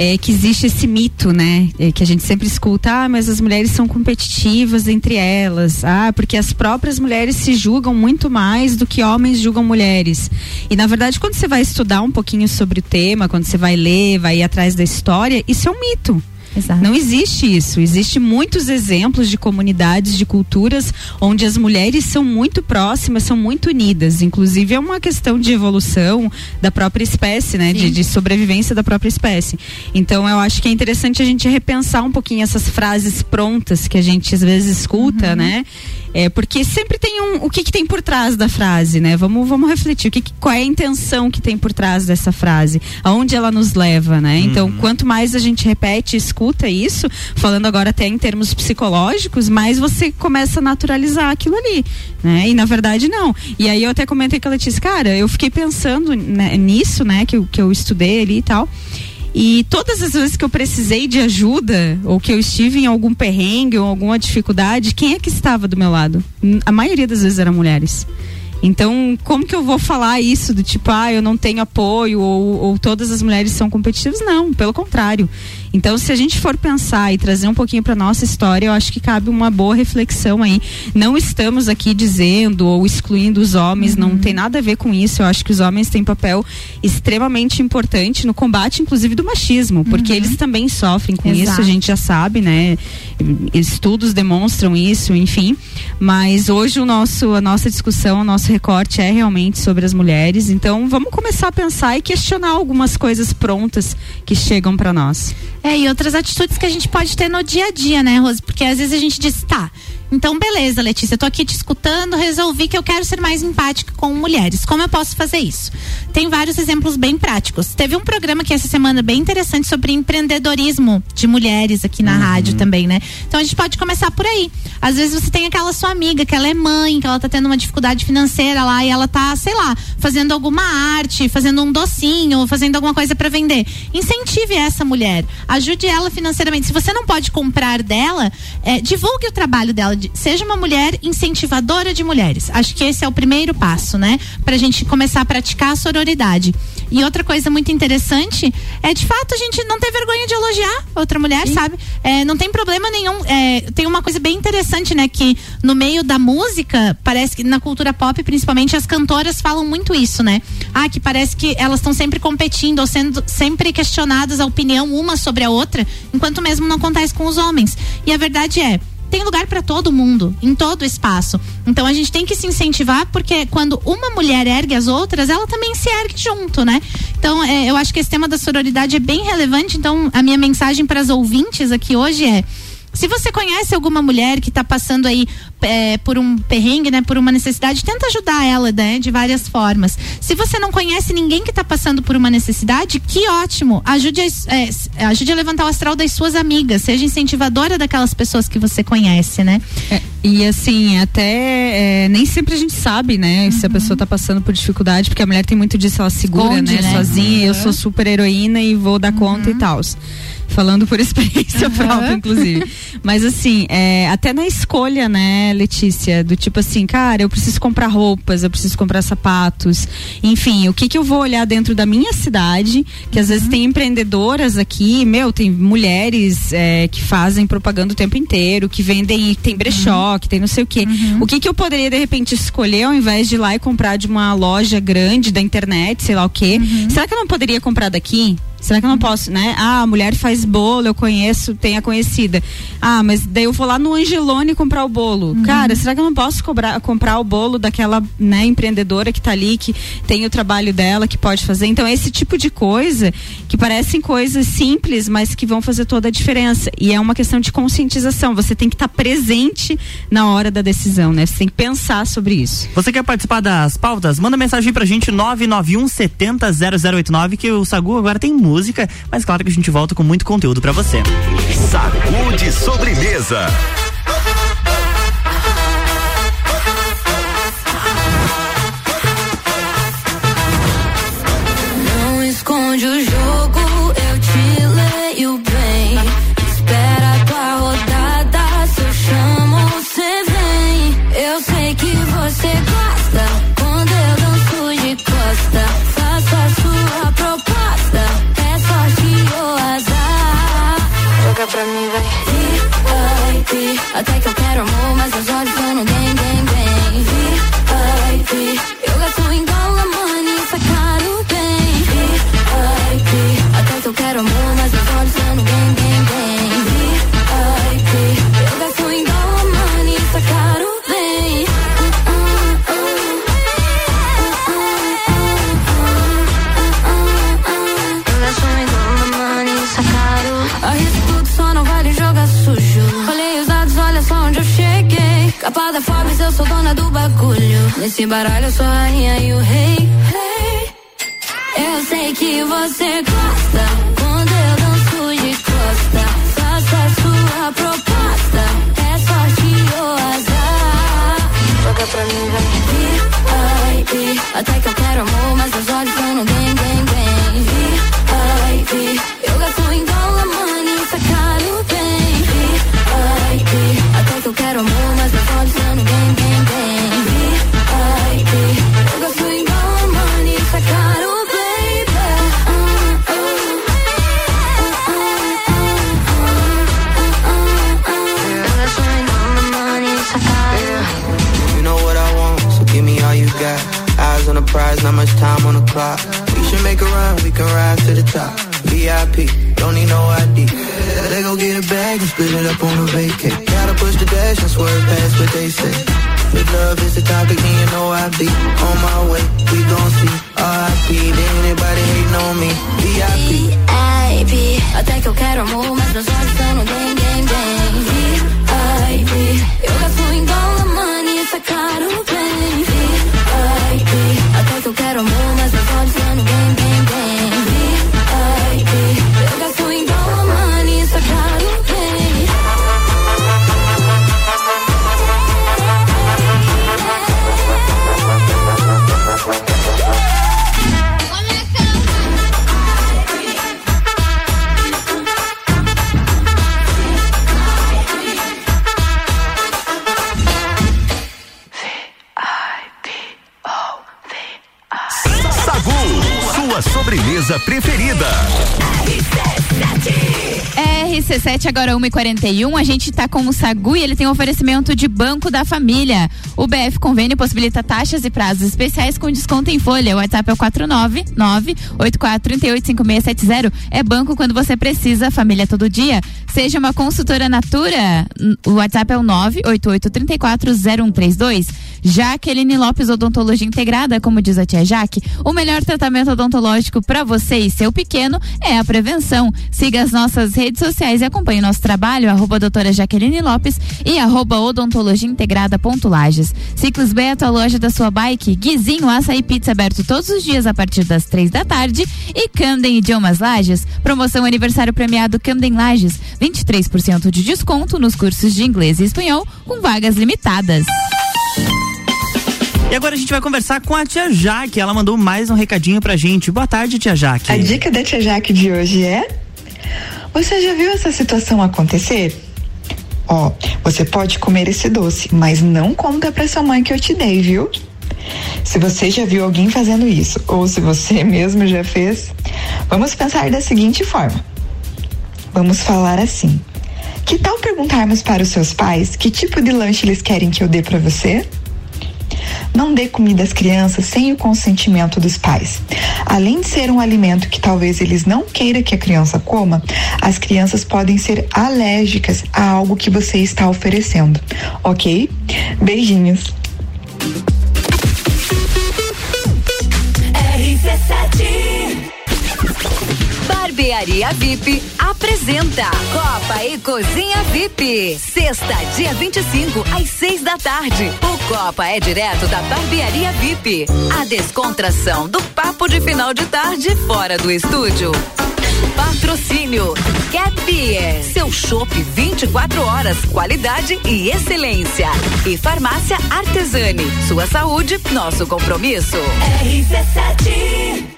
É que existe esse mito, né? é que a gente sempre escuta, ah, mas as mulheres são competitivas entre elas. Ah, porque as próprias mulheres se julgam muito mais do que homens julgam mulheres. E na verdade, quando você vai estudar um pouquinho sobre o tema, quando você vai ler, vai ir atrás da história, isso é um mito. Exato. Não existe isso. Existem muitos exemplos de comunidades, de culturas onde as mulheres são muito próximas, são muito unidas. Inclusive é uma questão de evolução da própria espécie, né? De, de sobrevivência da própria espécie. Então eu acho que é interessante a gente repensar um pouquinho essas frases prontas que a gente às vezes escuta, né? É, porque sempre tem um. O que, que tem por trás da frase, né? Vamos, vamos refletir. O que, que- qual é a intenção que tem por trás dessa frase? Aonde ela nos leva, né? Então, quanto mais a gente repete e escuta isso, falando agora até em termos psicológicos, mais você começa a naturalizar aquilo ali, né? E na verdade, não. E aí eu até comentei com a Letícia, cara, eu fiquei pensando né, nisso, né? Que, eu- que eu estudei ali e tal. E todas as vezes que eu precisei de ajuda, ou que eu estive em algum perrengue ou alguma dificuldade, quem é que estava do meu lado? A maioria das vezes eram mulheres. Então, como que eu vou falar isso do tipo, ah, eu não tenho apoio ou, ou todas as mulheres são competitivas? Não, pelo contrário. Então, se a gente for pensar e trazer um pouquinho para nossa história, eu acho que cabe uma boa reflexão aí. Não estamos aqui dizendo ou excluindo os homens, não tem nada a ver com isso. Eu acho que os homens têm papel extremamente importante no combate, inclusive do machismo, porque eles também sofrem com isso, Exato. a gente já sabe, né? Estudos demonstram isso, enfim. Mas hoje o nosso, a nossa discussão, o nosso recorte é realmente sobre as mulheres. Então, vamos começar a pensar e questionar algumas coisas prontas que chegam para nós. É, e outras atitudes que a gente pode ter no dia a dia, né, Rose? Porque às vezes a gente diz, tá, então beleza, Letícia, eu tô aqui te escutando, resolvi que eu quero ser mais empática com mulheres. Como eu posso fazer isso? Tem vários exemplos bem práticos. Teve um programa que essa semana bem interessante sobre empreendedorismo de mulheres aqui na rádio também, né? Então a gente pode começar por aí. Às vezes você tem aquela sua amiga que ela é mãe, que ela tá tendo uma dificuldade financeira lá e ela tá, sei lá, fazendo alguma arte, fazendo um docinho, fazendo alguma coisa para vender. Incentive essa mulher, ajude ela financeiramente. Se você não pode comprar dela, é, divulgue o trabalho dela. De- Seja uma mulher incentivadora de mulheres. Acho que esse é o primeiro passo, né? Pra gente começar a praticar a sororidade. E outra coisa muito interessante é, de fato, a gente não ter vergonha de elogiar outra mulher, sabe? É, não tem problema nenhum. É, tem uma coisa bem interessante, né? Que no meio da música, parece que na cultura pop, principalmente, as cantoras falam muito isso, né? Ah, que parece que elas estão sempre competindo ou sendo sempre questionadas a opinião uma sobre a outra, enquanto mesmo não acontece com os homens. E a verdade é. Tem lugar para todo mundo, em todo espaço. Então a gente tem que se incentivar, porque quando uma mulher ergue as outras, ela também se ergue junto, né? Então é, eu acho que esse tema da sororidade é bem relevante. Então a minha mensagem para as ouvintes aqui hoje é. Se você conhece alguma mulher que está passando aí é, por um perrengue, né, por uma necessidade, tenta ajudar ela, né, de várias formas. Se você não conhece ninguém que está passando por uma necessidade, que ótimo. Ajude a, é, ajude a levantar o astral das suas amigas, seja incentivadora daquelas pessoas que você conhece, né? É, e assim, até é, nem sempre a gente sabe, né, se a pessoa tá passando por dificuldade, porque a mulher tem muito disso, ela segura, Esconde, né, né? sozinha, eu Uhum. sou super heroína e vou dar conta e tal. Falando por experiência própria, inclusive. Mas assim, é, até na escolha, né, Letícia, do tipo assim, cara, eu preciso comprar roupas, eu preciso comprar sapatos, enfim, o que que eu vou olhar dentro da minha cidade, que às vezes tem empreendedoras aqui, meu, tem mulheres é, que fazem propaganda o tempo inteiro, que vendem, tem brechó, que tem não sei o quê. O que que eu poderia, de repente, escolher ao invés de ir lá e comprar de uma loja grande da internet, sei lá o quê? Será que eu não poderia comprar daqui? Será que eu não posso, né? Ah, a mulher faz bolo, eu conheço, tem a conhecida. Ah, mas daí eu vou lá no Angelone comprar o bolo. Cara, será que eu não posso cobrar, comprar o bolo daquela, né, empreendedora que tá ali, que tem o trabalho dela, que pode fazer? Então, esse tipo de coisa, que parecem coisas simples, mas que vão fazer toda a diferença. E é uma questão de conscientização. Você tem que estar presente na hora da decisão, né? Você tem que pensar sobre isso. Você quer participar das pautas? Manda mensagem pra gente 991 70 0089 que o Sagu agora tem música, mas claro que a gente volta com muito conteúdo pra você. Sacude sobremesa. Não esconde o eu sou dona do bagulho. Nesse baralho eu sou a rainha e o rei. Hey. Eu sei que você gosta quando eu danço de costa. Faça a sua proposta. É sorte ou azar. Joga pra mim, vem. VIP. Até que eu quero amor, mas meus olhos estão no bem, bem, bem. VIP. Much time on the clock. We should make a run, we can rise to the top. VIP, don't need no ID. They go get a bag and split it up on a vacay. Gotta push the dash and swerve past what they say. If love is the topic, then you know I be on my way. We gon' see RIP, then anybody hating on me. VIP. VIP. Até que eu quero amor, mas meus olhos estão no bem, bem, bem. VIP. Eu gasto em dólar, money, isso é caro, bem. VIP. Que eu quero amor, mas meus olhos no RC7, agora 1h41. A gente tá com o Sagu e ele tem um oferecimento de Banco da Família. O BF Convênio possibilita taxas e prazos especiais com desconto em folha. O WhatsApp é o 499-8438-5670. É banco quando você precisa, família todo dia. Seja uma consultora Natura. O WhatsApp é o 988340132. Jaqueline Lopes Odontologia Integrada, como diz a tia Jaque, o melhor tratamento odontológico para você e seu pequeno é a prevenção. Siga as nossas redes sociais e acompanhe nosso trabalho, arroba doutora Jaqueline Lopes e arroba odontologia integrada ponto Lages. Ciclos Beto, a loja da sua bike, Guizinho Açaí Pizza aberto todos os dias a partir das três da tarde e Camden Idiomas Lages, promoção aniversário premiado Camden Lages, 23% de desconto nos cursos de inglês e espanhol com vagas limitadas. E agora a gente vai conversar com a tia Jaque. Ela mandou mais um recadinho pra gente. Boa tarde, tia Jaque. A dica da tia Jaque de hoje é: Você já viu essa situação acontecer? Ó, você pode comer esse doce, mas não conta pra sua mãe que eu te dei, viu? Se você já viu alguém fazendo isso, ou se você mesmo já fez, vamos pensar da seguinte forma. Vamos falar assim: Que tal perguntarmos para os seus pais que tipo de lanche eles querem que eu dê pra você? Não dê comida às crianças sem o consentimento dos pais. Além de ser um alimento que talvez eles não queiram que a criança coma, as crianças podem ser alérgicas a algo que você está oferecendo, ok? Beijinhos. RC7 Barbearia VIP apresenta Copa e Cozinha VIP. Sexta, dia 25, às 6 da tarde. O Copa é direto da Barbearia VIP. A descontração do papo de final de tarde fora do estúdio. Patrocínio Cat seu chopp 24 horas, qualidade e excelência. E Farmácia Artesani, sua saúde, nosso compromisso. RC7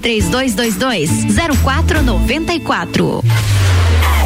3222 0494. A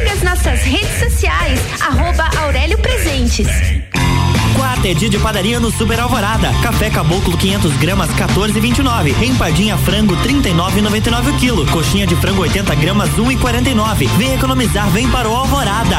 Siga as nossas redes sociais, arroba Aurélio Presentes. Quarta é dia de padaria no Super Alvorada. Café Caboclo 500 gramas 14,29. Empadinha frango 39,99 o quilo. Coxinha de frango 80 gramas 1,49. Vem economizar, vem para o Alvorada.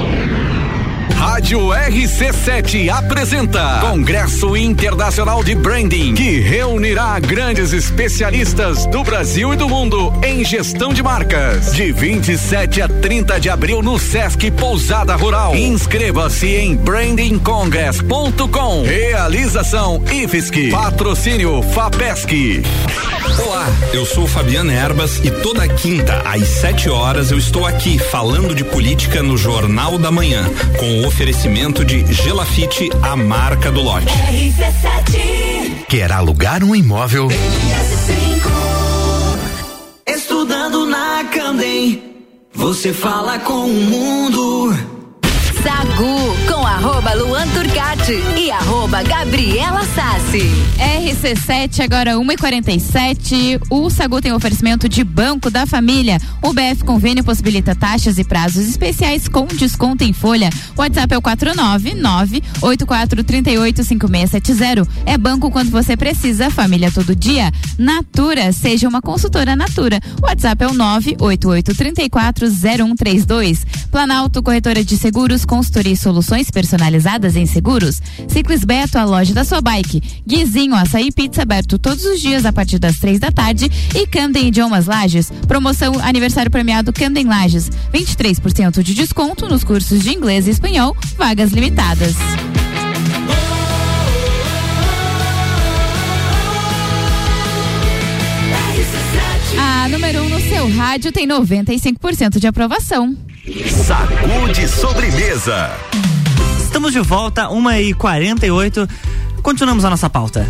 Rádio RC7 apresenta Congresso Internacional de Branding, que reunirá grandes especialistas do Brasil e do mundo em gestão de marcas. De 27 a 30 de abril no Sesc Pousada Rural. Inscreva-se em brandingcongress.com. Realização IFSC. Patrocínio FAPESC. Olá, eu sou Fabiana Erbas e toda quinta às 7 horas eu estou aqui falando de política no Jornal da Manhã, com o oferecimento de Gelafite, a marca do lote. Quer alugar um imóvel? Estudando na Candem, você fala com o mundo. Sagu com arroba Luan Turcati e arroba Gabriela Sassi. RC7, agora 1h47. O Sagu tem oferecimento de Banco da Família. O BF Convênio possibilita taxas e prazos especiais com desconto em folha. WhatsApp é o 499-8438-5670. É banco quando você precisa, família todo dia. Natura, seja uma consultora Natura. WhatsApp é o 988340132. Planalto Corretora de Seguros, consultoria e soluções personalizadas em seguros. Ciclis Beto, a loja da sua bike. Guizinho, açaí pizza aberto todos os dias a partir das três da tarde. E Candem Idiomas Lages, promoção aniversário premiado Candem Lages. 23% de desconto nos cursos de inglês e espanhol, vagas limitadas. A número 1 um no seu rádio tem 95% de aprovação. Sacude sobremesa. Estamos de volta, 1h48. Continuamos a nossa pauta.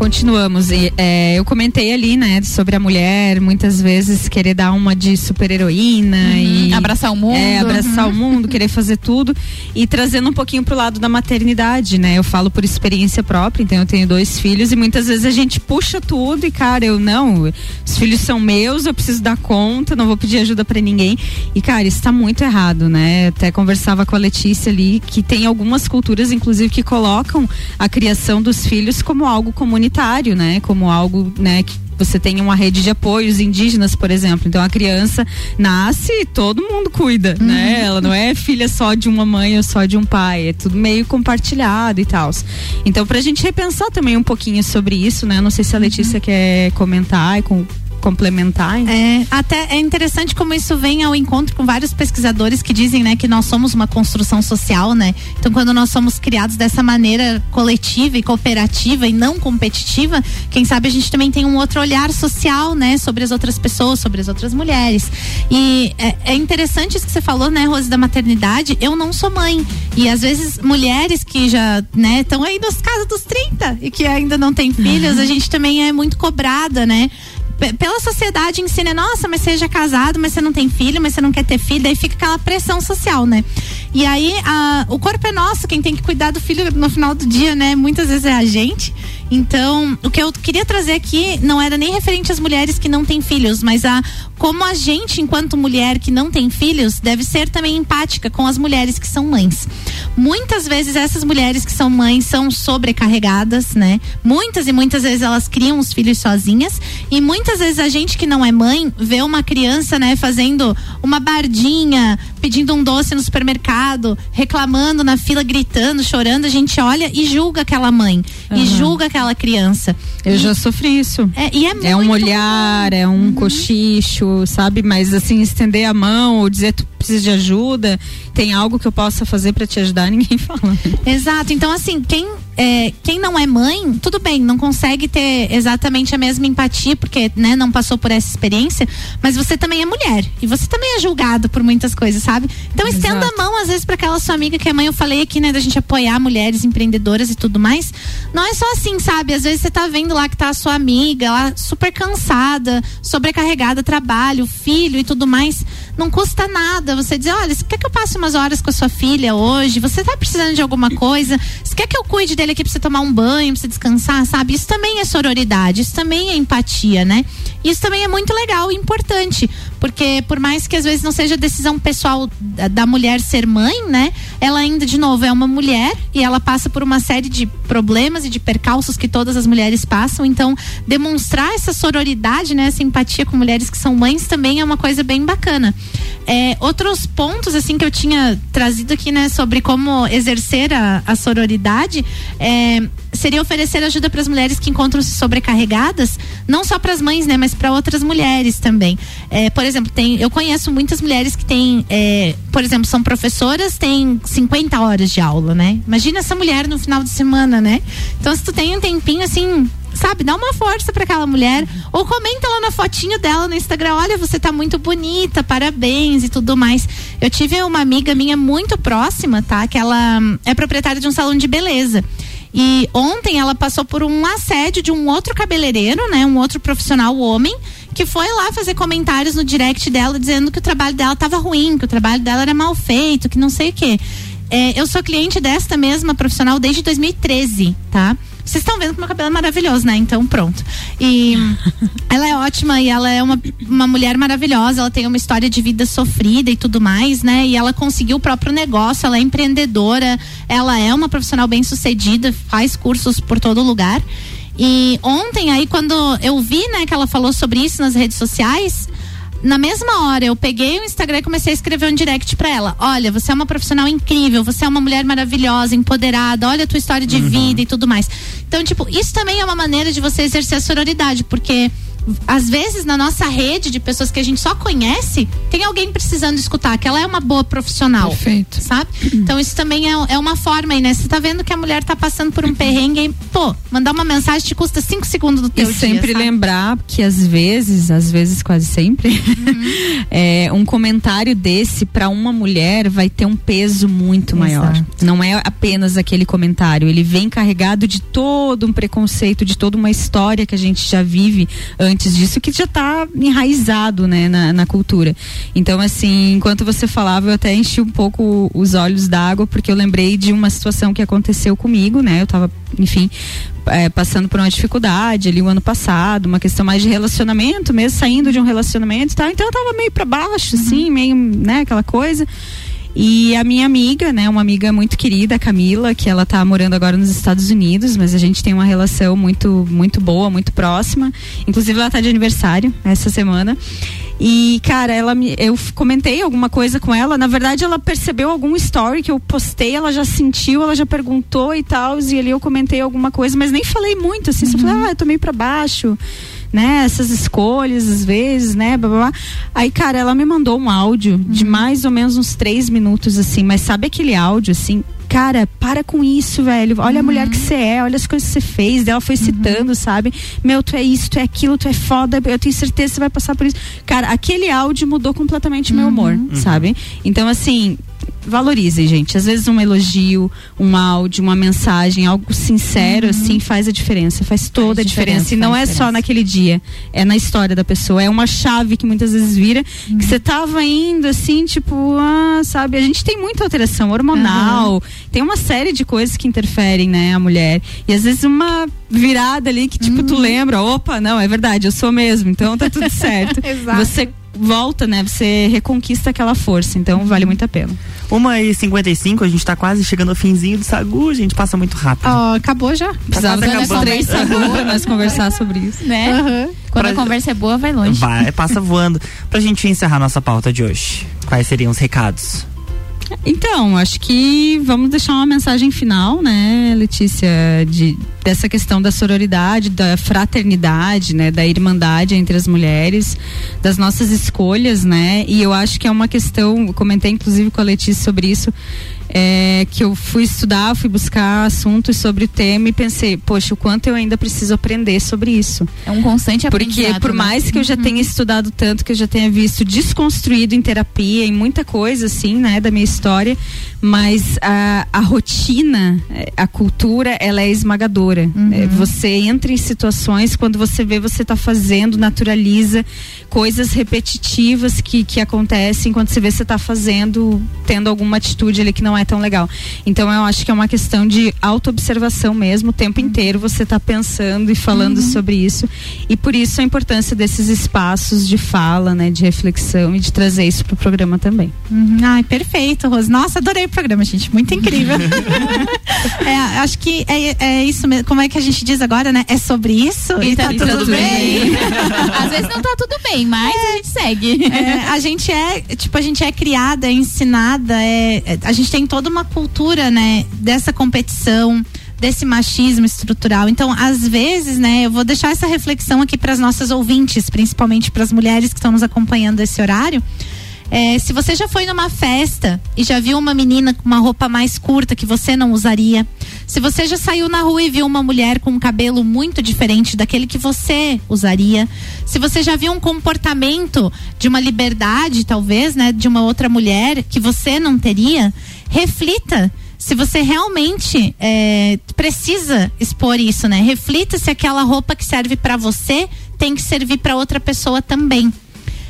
Continuamos. E, é, eu comentei ali, né, sobre a mulher muitas vezes querer dar uma de super heroína e abraçar o mundo. É, abraçar Uhum. o mundo, querer fazer tudo e trazendo um pouquinho pro lado da maternidade, né? Eu falo por experiência própria, então eu tenho dois filhos e muitas vezes a gente puxa tudo e cara, eu não, os filhos são meus, eu preciso dar conta, não vou pedir ajuda para ninguém. E cara, isso tá muito errado, né? Até conversava com a Letícia ali que tem algumas culturas inclusive que colocam a criação dos filhos como algo comunitário, né? Como algo, né, que você tem uma rede de apoios indígenas, por exemplo. Então a criança nasce e todo mundo cuida, né? Ela não é filha só de uma mãe ou só de um pai, é tudo meio compartilhado e tal. Então pra gente repensar também um pouquinho sobre isso, né? Não sei se a Letícia quer comentar e com complementar. É, até é interessante como isso vem ao encontro com vários pesquisadores que dizem, né, que nós somos uma construção social, né? Então, quando nós somos criados dessa maneira coletiva e cooperativa e não competitiva, quem sabe a gente também tem um outro olhar social, né, sobre as outras pessoas, sobre as outras mulheres. E é, é interessante isso que você falou, né, Rose, da maternidade. Eu não sou mãe e às vezes mulheres que já, né, estão aí nos casos dos 30 e que ainda não têm filhos, a gente também é muito cobrada, né? Pela sociedade ensina, nossa, mas seja casado, mas você não tem filho, mas você não quer ter filho, daí fica aquela pressão social, né? E aí, a, o corpo é nosso, quem tem que cuidar do filho no final do dia, né? Muitas vezes é a gente. Então, o que eu queria trazer aqui não era nem referente às mulheres que não têm filhos, mas a como a gente, enquanto mulher que não tem filhos, deve ser também empática com as mulheres que são mães. Muitas vezes essas mulheres que são mães são sobrecarregadas, né? Muitas e muitas vezes elas criam os filhos sozinhas e muitas vezes a gente que não é mãe vê uma criança, né, fazendo uma bardinha, pedindo um doce no supermercado, reclamando na fila, gritando, chorando, a gente olha e julga aquela mãe e Aham. julga aquela criança. Eu E- já sofri isso. É, e é, É um olhar, é um cochicho, sabe? Mas assim, estender a mão ou dizer precisa de ajuda, tem algo que eu possa fazer pra te ajudar, ninguém fala. Exato. Então, assim, quem, é, quem não é mãe, tudo bem, não consegue ter exatamente a mesma empatia, porque né, não passou por essa experiência, mas você também é mulher. E você também é julgado por muitas coisas, sabe? Então estenda a mão, às vezes, para aquela sua amiga que é mãe. Eu falei aqui, né, da gente apoiar mulheres empreendedoras e tudo mais. Não é só assim, sabe? Às vezes você tá vendo lá que tá a sua amiga, lá super cansada, sobrecarregada, trabalho, filho e tudo mais. Não custa nada você dizer, olha, você quer que eu passe umas horas com a sua filha hoje? Você tá precisando de alguma coisa? Você quer que eu cuide dele aqui pra você tomar um banho, pra você descansar, sabe? Isso também é sororidade, isso também é empatia, né? Isso também é muito legal e importante, porque por mais que às vezes não seja decisão pessoal da, mulher ser mãe, né? Ela ainda, de novo, é uma mulher e ela passa por uma série de problemas e de percalços que todas as mulheres passam. Então, demonstrar essa sororidade, né? Essa empatia com mulheres que são mães também é uma coisa bem bacana. É, outros pontos, assim, que eu tinha trazido aqui, né? Sobre como exercer a, a sororidade, é, seria oferecer ajuda para as mulheres que encontram-se sobrecarregadas, não só para as mães, né? Mas para outras mulheres também. É, por exemplo, tem, eu conheço muitas mulheres que têm, é, por exemplo, são professoras, têm 50 horas de aula, né? Imagina essa mulher no final de semana, né? Então, se tu tem um tempinho assim, sabe, dá uma força para aquela mulher ou comenta lá na fotinho dela no Instagram, olha, você tá muito bonita, parabéns e tudo mais. Eu tive uma amiga minha muito próxima, tá? Que ela é proprietária de um salão de beleza. E ontem ela passou por um assédio de um outro cabeleireiro, né? Um outro profissional homem, que foi lá fazer comentários no direct dela dizendo que o trabalho dela tava ruim, que o trabalho dela era mal feito, que não sei o quê. É, eu sou cliente desta mesma profissional desde 2013, tá? Vocês estão vendo que meu cabelo é maravilhoso, né? Então, pronto. E ela é ótima e ela é uma, uma mulher maravilhosa. Ela tem uma história de vida sofrida e tudo mais, né? E ela conseguiu o próprio negócio. Ela é empreendedora. Ela é uma profissional bem sucedida, faz cursos por todo lugar. E ontem, aí, quando eu vi, né, que ela falou sobre isso nas redes sociais, na mesma hora eu peguei o Instagram e comecei a escrever um direct pra ela. Olha, você é uma profissional incrível, você é uma mulher maravilhosa, empoderada, olha a tua história de vida e tudo mais. Então, tipo, isso também é uma maneira de você exercer a sororidade, porque às vezes na nossa rede de pessoas que a gente só conhece, tem alguém precisando escutar que ela é uma boa profissional. Perfeito. Sabe? Então isso também é, é uma forma aí, né? Você tá vendo que a mulher tá passando por um perrengue, aí, pô, mandar uma mensagem te custa cinco segundos do E teu dia, sempre sabe? lembrar que às vezes, às vezes quase sempre, é, um comentário desse pra uma mulher vai ter um peso muito maior. Não é apenas aquele comentário, ele vem carregado de todo um preconceito, de toda uma história que a gente já vive antes disso, que já tá enraizado, né, na, na cultura. Então, assim, enquanto você falava, eu até enchi um pouco os olhos d'água, porque eu lembrei de uma situação que aconteceu comigo, né? Eu tava, enfim, é, passando por uma dificuldade ali o ano passado, uma questão mais de relacionamento, mesmo saindo de um relacionamento e tal. Então eu tava meio pra baixo, assim, meio, né, aquela coisa. E a minha amiga, né, uma amiga muito querida, a Camila, que ela tá morando agora nos Estados Unidos, mas a gente tem uma relação muito, muito boa, muito próxima. Inclusive ela tá de aniversário essa semana. E, cara, ela me, eu comentei alguma coisa com ela. Na verdade, ela percebeu algum story que eu postei, ela já sentiu, ela já perguntou e tal. E ali eu comentei alguma coisa, mas nem falei muito, assim. Só falei, ah, eu tô meio pra baixo, né, essas escolhas às vezes, né, blá, blá, blá. Aí, cara, ela me mandou um áudio de mais ou menos uns três minutos, assim, mas sabe aquele áudio, assim, cara, para com isso, velho. Olha a mulher que você é, olha as coisas que você fez. Daí Ela foi citando, sabe? Meu, tu é isso, tu é aquilo, tu é foda, eu tenho certeza que você vai passar por isso. Cara, aquele áudio mudou completamente meu humor, sabe? Então, assim. Valorizem, gente. Às vezes um elogio, um áudio, uma mensagem, algo sincero, assim, faz a diferença. Faz toda a diferença. diferença, E não é faz só naquele dia. É na história da pessoa. É uma chave que muitas vezes vira. Que você tava indo, assim, tipo, ah, sabe? A gente tem muita alteração hormonal. Tem uma série de coisas que interferem, né, a mulher. E às vezes uma virada ali que, tipo, tu lembra, opa, não, é verdade, eu sou mesmo, então tá tudo certo. Exato. Você volta, né? Você reconquista aquela força, então vale muito a pena. Uma e 55 a gente tá quase chegando ao finzinho do Sagu, gente, passa muito rápido. Ó, acabou já. Precisava quase ter acabando. três segundos pra nós conversar sobre isso. Né? Aham. Quando Pra- a conversa é boa, vai longe. Vai, passa voando. Pra gente encerrar nossa pauta de hoje, quais seriam os recados? Então, acho que vamos deixar uma mensagem final, né, Letícia, de, dessa questão da sororidade, da fraternidade, né, da irmandade entre as mulheres, das nossas escolhas, né, e eu acho que é uma questão, comentei inclusive com a Letícia sobre isso, é, que eu fui estudar, fui buscar assuntos sobre o tema e pensei, poxa, o quanto eu ainda preciso aprender sobre isso. É um constante Porque aprendizado. por né? mais que eu já tenha estudado tanto, que eu já tenha visto desconstruído em terapia, em muita coisa assim, né, da minha história, mas a, a rotina, a cultura, ela é esmagadora. Eh, Você entra em situações quando você vê você tá fazendo, naturaliza coisas repetitivas que, que acontecem quando você vê você tá fazendo, tendo alguma atitude ali que não é tão legal. Então eu acho que é uma questão de autoobservação mesmo, o tempo inteiro você tá pensando e falando sobre isso. E por isso a importância desses espaços de fala, né, de reflexão e de trazer isso pro programa também. Uhum. Ai, perfeito, Rose. Nossa, adorei o programa, gente. Muito incrível. É, acho que é, é isso mesmo. Como é que a gente diz agora, né? É sobre isso? E, tá, tudo, bem. Às vezes não tá tudo bem, mas a gente segue. É, a gente é, tipo, a gente é criada, é ensinada, é, é- a gente tem toda uma cultura, né, dessa competição, desse machismo estrutural. Então, às vezes, né, eu vou deixar essa reflexão aqui para as nossas ouvintes, principalmente para as mulheres que estão nos acompanhando esse horário. É, se você já foi numa festa e já viu uma menina com uma roupa mais curta que você não usaria, se você já saiu na rua e viu uma mulher com um cabelo muito diferente daquele que você usaria, se você já viu um comportamento de uma liberdade, talvez, né, de uma outra mulher que você não teria, reflita se você realmente é, precisa expor isso, né? Reflita se aquela roupa que serve para você tem que servir para outra pessoa também.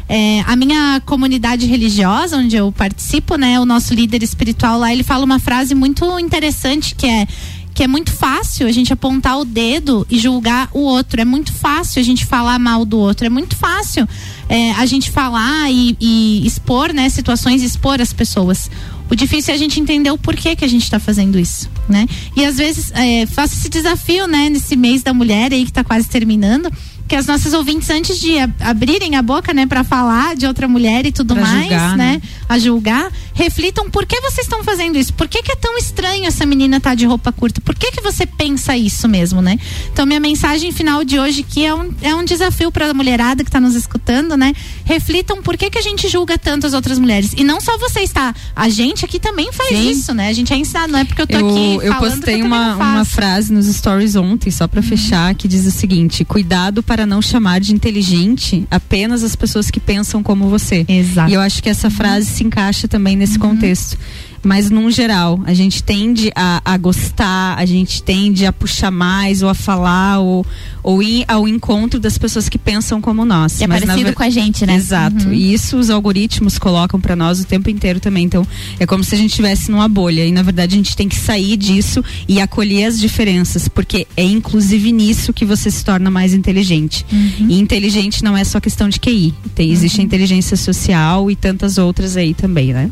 É, a minha comunidade religiosa, onde eu participo, né, o nosso líder espiritual lá, ele fala uma frase muito interessante que é que é muito fácil a gente apontar o dedo e julgar o outro. É muito fácil a gente falar mal do outro. É muito fácil é, a gente falar e, e expor, né, situações, expor as pessoas. O difícil é a gente entender o porquê que a gente está fazendo isso, né? E às vezes é, faço esse desafio, né, nesse mês da mulher aí que está quase terminando, que as nossas ouvintes antes de ab- abrirem a boca, né, para falar de outra mulher e tudo Pra mais, julgar, né, né? a julgar, reflitam por que vocês estão fazendo isso? Por que, que é tão estranho essa menina estar de roupa curta? Por que que você pensa isso mesmo, né? Então minha mensagem final de hoje aqui é um, é um desafio para a mulherada que está nos escutando, né? Reflitam por que que a gente julga tanto as outras mulheres e não só vocês, tá? A gente aqui também faz Sim. isso, né? A gente é ensinado, não é porque eu tô Eu, aqui eu que eu postei também uma, uma frase nos stories ontem, só pra fechar, que diz o seguinte: cuidado para não chamar de inteligente apenas as pessoas que pensam como você. Exato. E eu acho que essa frase se encaixa também nesse contexto. Mas, num geral, a gente tende a, a gostar, a gente tende a puxar mais, ou a falar, ou, ou ir ao encontro das pessoas que pensam como nós. É Mas, na parecido ver- com a gente, né? Exato. Uhum. E isso os algoritmos colocam pra nós o tempo inteiro também. Então, é como se a gente estivesse numa bolha. E na verdade a gente tem que sair disso e acolher as diferenças, porque é inclusive nisso que você se torna mais inteligente. E inteligente não é só questão de QI. Tem, existe a inteligência social e tantas outras aí também, né?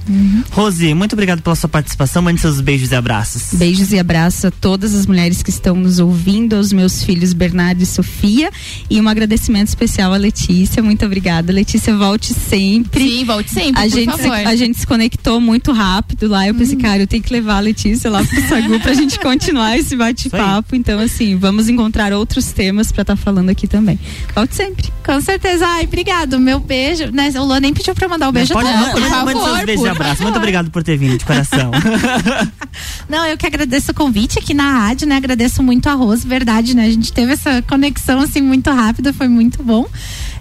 Rose, muito obrigado obrigado pela sua participação. Mande seus beijos e abraços. Beijos e abraços a todas as mulheres que estão nos ouvindo, aos meus filhos Bernardo e Sofia. E um agradecimento especial à Letícia. Muito obrigada. Letícia, volte sempre. Sim, volte sempre, A, por gente, se, a gente se conectou muito rápido lá. Eu pensei, cara, eu tenho que levar a Letícia lá pro Sagu pra gente continuar esse bate-papo. Então, assim, vamos encontrar outros temas pra estar falando aqui também. Volte sempre. Com certeza. Ai, obrigado. Meu beijo. Né? O Luan nem pediu pra mandar o beijo. Pode, tá? não, por mande favor, seus beijos e abraços. Muito obrigado por ter vindo de coração. Não, eu que agradeço o convite aqui na rádio, né? Agradeço muito a Rose, verdade, né? A gente teve essa conexão assim muito rápida, foi muito bom.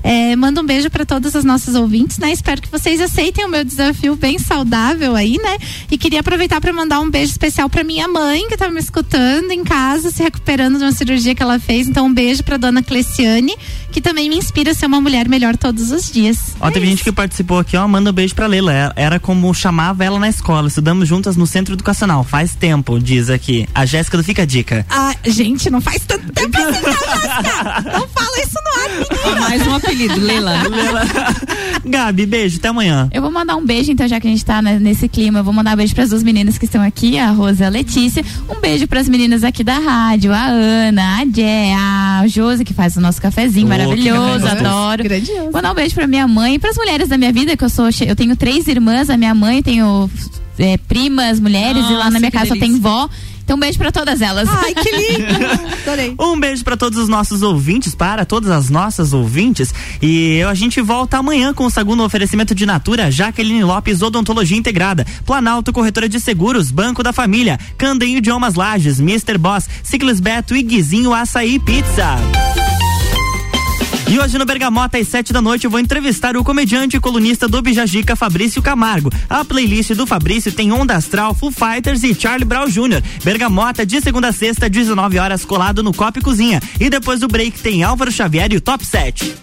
É, mando um beijo para todos os nossos ouvintes, né? Espero que vocês aceitem o meu desafio bem saudável aí, né? E queria aproveitar para mandar um beijo especial para minha mãe que tá me escutando em casa, se recuperando de uma cirurgia que ela fez. Então, um beijo para dona Cleciane, que também me inspira a ser uma mulher melhor todos os dias. Ó, teve gente que participou aqui, ó, manda um beijo pra Leila. Era- Era como chamava ela na escola. Estudamos juntas no centro educacional. Faz tempo, diz aqui. A Jéssica do Fica a Dica. Ah, gente, não faz tanto tempo assim, tá, Jéssica? Não fala isso no ar, menina. Mais um apelido, Leila. Gabi, beijo, até amanhã. Eu vou mandar um beijo, então, já que a gente tá né, nesse clima, eu vou mandar um beijo pras duas meninas que estão aqui, a Rosa e a Letícia. Um beijo pras meninas aqui da rádio, a Ana, a Jé, a Josi, que faz o nosso cafezinho Oh, maravilhoso, café adoro. Grandioso. Mandar um beijo pra minha mãe e pras mulheres da minha vida, que eu sou. Eu tenho três irmãs, a minha mãe, tenho é, primas, mulheres, e lá na Nossa, minha casa só tem delícia. vó. Então, um beijo pra todas elas. Ai, que lindo! Adorei. Um beijo pra todos os nossos ouvintes, para todas as nossas ouvintes. E a gente volta amanhã com o segundo oferecimento de Natura, Jaqueline Lopes Odontologia Integrada, Planalto Corretora de Seguros, Banco da Família, Candem Idiomas Lages, Mr. Boss, Ciclis Beto e Guizinho Açaí Pizza. E hoje no Bergamota, às sete da noite, eu vou entrevistar o comediante e colunista do Bijagica, Fabrício Camargo. A playlist do Fabrício tem Onda Astral, Foo Fighters e Charlie Brown Jr. Bergamota, de segunda a sexta, 19 horas, colado no Copa e Cozinha. E depois do break tem Álvaro Xavier e o Top 7.